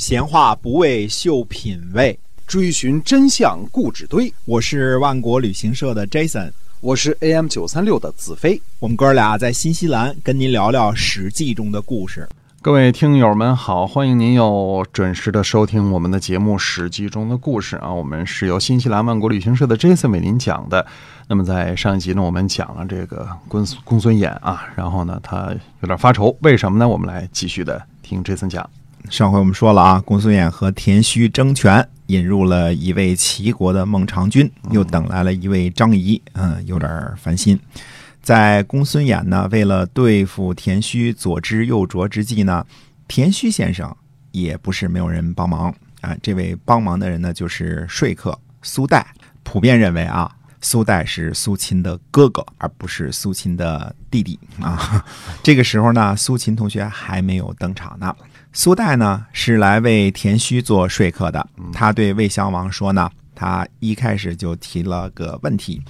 闲话不为秀品味，追寻真相固执堆。我是万国旅行社的 Jason，我是 AM 九三六的子飞。我们哥俩在新西兰跟您聊聊《史记》中的故事。各位听友们好，欢迎您又准时的收听我们的节目《史记》中的故事啊。我们是由新西兰万国旅行社的 Jason 为您讲的。那么在上一集呢，我们讲了这个公公孙衍啊，然后呢，他有点发愁，为什么呢？我们来继续的听 Jason 讲。上回我们说了啊，公孙衍和田须争权，引入了一位齐国的孟尝君，又等来了一位张仪，嗯，有点烦心。在公孙衍呢，为了对付田须左支右拙之际呢，田须先生也不是没有人帮忙啊。这位帮忙的人呢，就是说客苏代。普遍认为啊，苏代是苏秦的哥哥，而不是苏秦的弟弟啊。这个时候呢，苏秦同学还没有登场呢。苏代呢是来为田须做说客的。他对魏襄王说呢，他一开始就提了个问题：“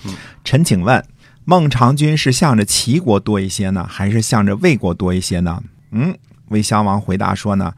臣请问，孟尝君是向着齐国多一些呢，还是向着魏国多一些呢？”嗯，魏襄王回答说呢，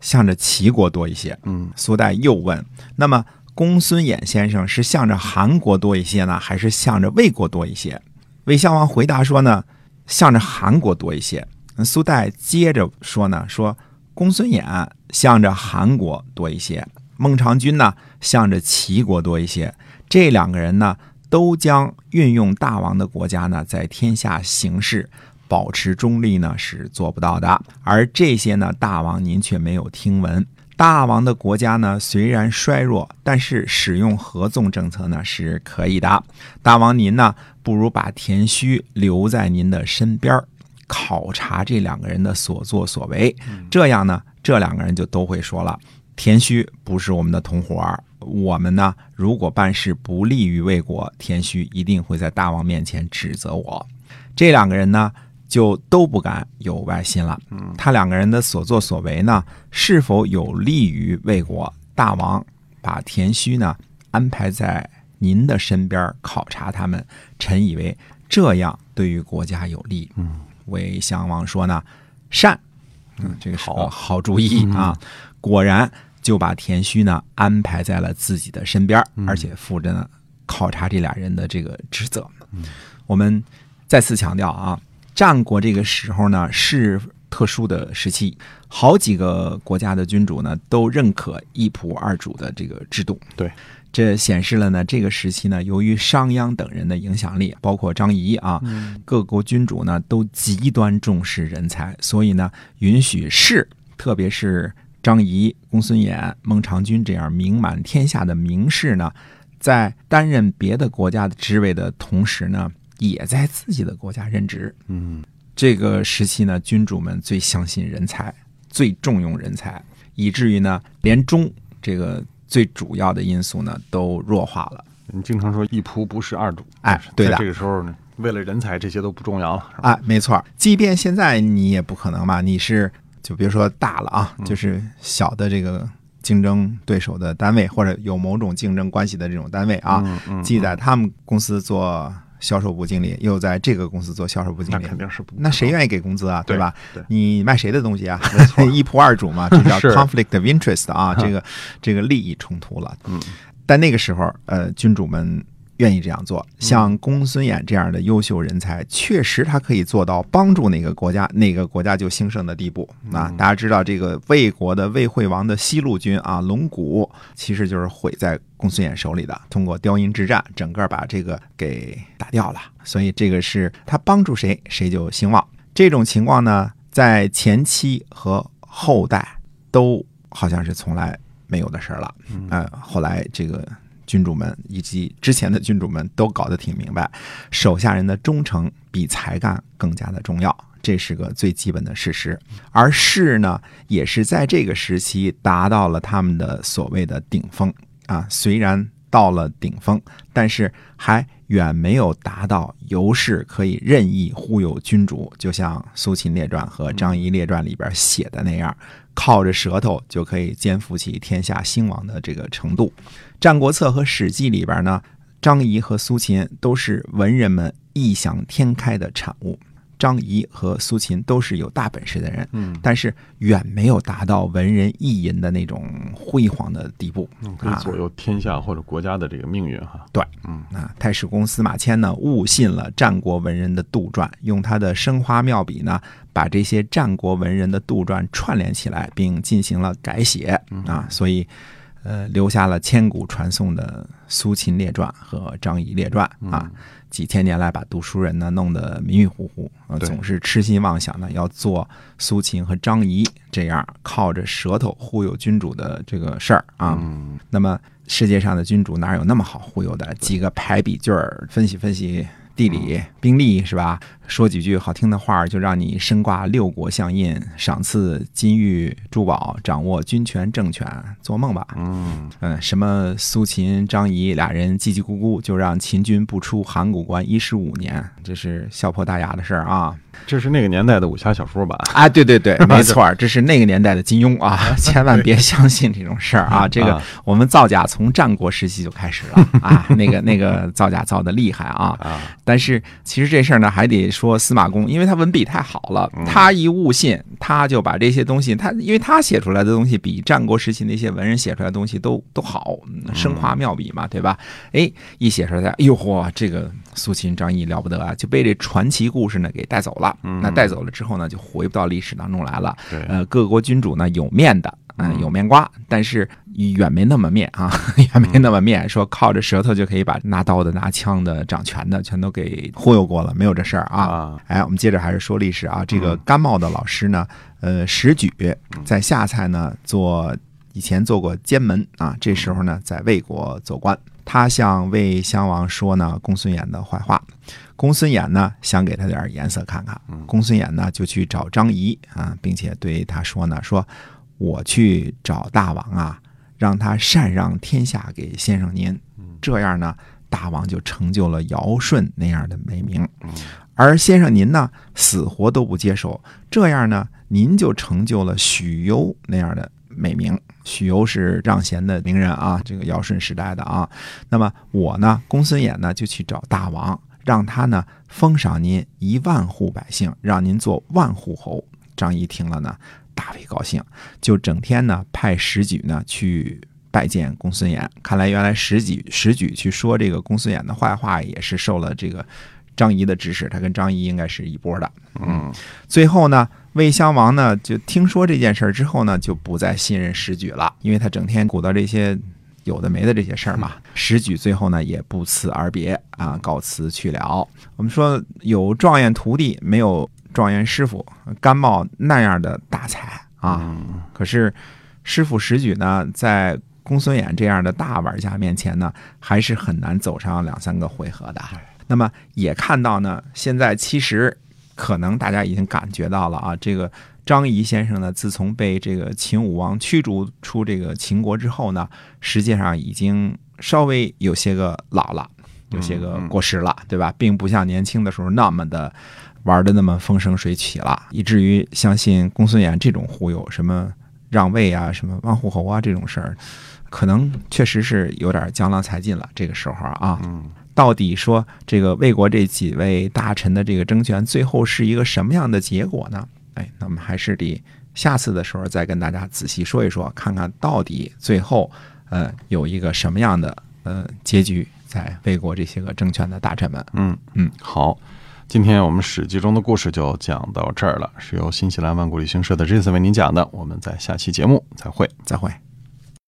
向着齐国多一些。嗯，苏代又问：“那么公孙衍先生是向着韩国多一些呢，还是向着魏国多一些？”魏襄王回答说呢，向着韩国多一些。苏代接着说呢，说。公孙衍向着韩国多一些，孟尝君呢向着齐国多一些。这两个人呢，都将运用大王的国家呢，在天下行事保持中立呢，是做不到的。而这些呢，大王您却没有听闻。大王的国家呢，虽然衰弱，但是使用合纵政策呢是可以的。大王您呢，不如把田须留在您的身边儿。考察这两个人的所作所为，这样呢，这两个人就都会说了：田须不是我们的同伙儿我们呢，如果办事不利于魏国，田须一定会在大王面前指责我。这两个人呢，就都不敢有外心了。他两个人的所作所为呢，是否有利于魏国？大王把田须呢安排在您的身边考察他们，臣以为这样对于国家有利。嗯。魏襄王说呢，善，嗯，这个好好主意啊！果然就把田须呢安排在了自己的身边，而且负着呢考察这俩人的这个职责。我们再次强调啊，战国这个时候呢是特殊的时期，好几个国家的君主呢都认可一仆二主的这个制度。对。这显示了呢，这个时期呢，由于商鞅等人的影响力，包括张仪啊，各国君主呢都极端重视人才，所以呢，允许士，特别是张仪、公孙衍、孟尝君这样名满天下的名士呢，在担任别的国家的职位的同时呢，也在自己的国家任职。嗯，这个时期呢，君主们最相信人才，最重用人才，以至于呢，连忠这个。最主要的因素呢，都弱化了。你经常说一仆不是二主，哎，对的。这个时候呢，为了人才，这些都不重要了。哎，没错。即便现在你也不可能嘛，你是就别说大了啊，就是小的这个竞争对手的单位，或者有某种竞争关系的这种单位啊，记在他们公司做。销售部经理又在这个公司做销售部经理，那肯定是不。那谁愿意给工资啊？对吧？对，你卖谁的东西啊？一仆二主嘛，这叫 conflict of interest 啊，这个这个利益冲突了。嗯，但那个时候，呃，君主们。愿意这样做，像公孙衍这样的优秀人才，确实他可以做到帮助哪个国家，哪个国家就兴盛的地步。啊，大家知道这个魏国的魏惠王的西路军啊，龙骨其实就是毁在公孙衍手里的，通过雕阴之战，整个把这个给打掉了。所以这个是他帮助谁，谁就兴旺。这种情况呢，在前期和后代都好像是从来没有的事儿了。嗯，后来这个。君主们以及之前的君主们都搞得挺明白，手下人的忠诚比才干更加的重要，这是个最基本的事实。而士呢，也是在这个时期达到了他们的所谓的顶峰啊。虽然到了顶峰，但是还远没有达到由士可以任意忽悠君主，就像《苏秦列传》和《张仪列传》里边写的那样，靠着舌头就可以肩负起天下兴亡的这个程度。《战国策》和《史记》里边呢，张仪和苏秦都是文人们异想天开的产物。张仪和苏秦都是有大本事的人，嗯，但是远没有达到文人意淫的那种辉煌的地步。可以左右天下或者国家的这个命运哈。对，嗯啊，太史公司马迁呢误信了战国文人的杜撰，用他的生花妙笔呢，把这些战国文人的杜撰串联起来，并进行了改写啊，所以呃留下了千古传颂的《苏秦列传》和《张仪列传》啊。几千年来，把读书人呢弄得迷迷糊糊，呃，总是痴心妄想呢要做苏秦和张仪这样靠着舌头忽悠君主的这个事儿啊。嗯那么世界上的君主哪有那么好忽悠的？几个排比句儿，分析分析地理、兵力是吧？说几句好听的话，就让你身挂六国相印，赏赐金玉珠宝，掌握军权政权，做梦吧！嗯，嗯，什么苏秦、张仪俩人叽叽咕咕，就让秦军不出函谷关一十五年，这是笑破大牙的事儿啊！这是那个年代的武侠小说吧？啊，对对对，没错，这是那个年代的金庸啊，千万别相信这种事儿啊！这个啊我们造假从战国时期就开始了啊，那个那个造假造的厉害啊！啊，但是其实这事儿呢，还得说司马公，因为他文笔太好了，他一悟信，他就把这些东西，他因为他写出来的东西比战国时期那些文人写出来的东西都都好，嗯生花妙笔嘛，对吧？哎，一写出来，哎呦嚯，这个苏秦、张仪了不得啊，就被这传奇故事呢给带走了。那带走了之后呢，就回不到历史当中来了。对，呃，各国君主呢有面的，嗯、嗯。有面瓜，但是远没那么面啊，远没那么面，说靠着舌头就可以把拿刀的、拿枪的、掌权的全都给忽悠过了，没有这事儿啊。啊，哎，我们接着还是说历史啊。这个嗯。甘茂的老师呢，呃，石举在下蔡呢做以前做过监门啊，这时候呢在魏国做官。他向魏襄王说呢公孙衍的坏话，公孙衍呢想给他点颜色看看，公孙衍呢就去找张仪啊，并且对他说呢说，我去找大王啊，让他禅让天下给先生您，这样呢大王就成就了尧舜那样的美名。而先生您呢，死活都不接受，这样呢，您就成就了许攸那样的美名。许攸是让贤的名人啊，这个尧舜时代的啊。那么我呢，公孙衍呢，就去找大王，让他呢封赏您一万户百姓，让您做万户侯。张仪听了呢，大为高兴，就整天呢派石举呢去拜见公孙衍。看来原来石举石举去说这个公孙衍的坏话，也是受了这个张仪的指使，他跟张仪应该是一波的。嗯最后呢，魏襄王呢就听说这件事儿之后呢，就不再信任石举了，因为他整天鼓捣这些有的没的这些事儿嘛。石举最后呢也不辞而别啊，告辞去了。我们说有状元徒弟，没有状元师傅，甘茂那样的大才啊，嗯可是师傅石举呢，在公孙衍这样的大玩家面前呢，还是很难走上两三个回合的。那么也看到呢，现在其实可能大家已经感觉到了啊，这个张仪先生呢，自从被这个秦武王驱逐出这个秦国之后呢，实际上已经稍微有些个老了，有些个过时了，对吧？并不像年轻的时候那么的玩的那么风生水起了，以至于相信公孙衍这种忽悠，什么让位啊，什么万户侯啊这种事儿，可能确实是有点江郎才尽了。这个时候啊，嗯到底说这个魏国这几位大臣的这个争权，最后是一个什么样的结果呢？哎，那我们还是得下次的时候再跟大家仔细说一说，看看到底最后呃有一个什么样的呃结局，在魏国这些个争权的大臣们。嗯嗯，好。今天我们《史记》中的故事就讲到这儿了，是由新西兰万古旅行社的 Jason 为您讲的。我们在下期节目再会。再会。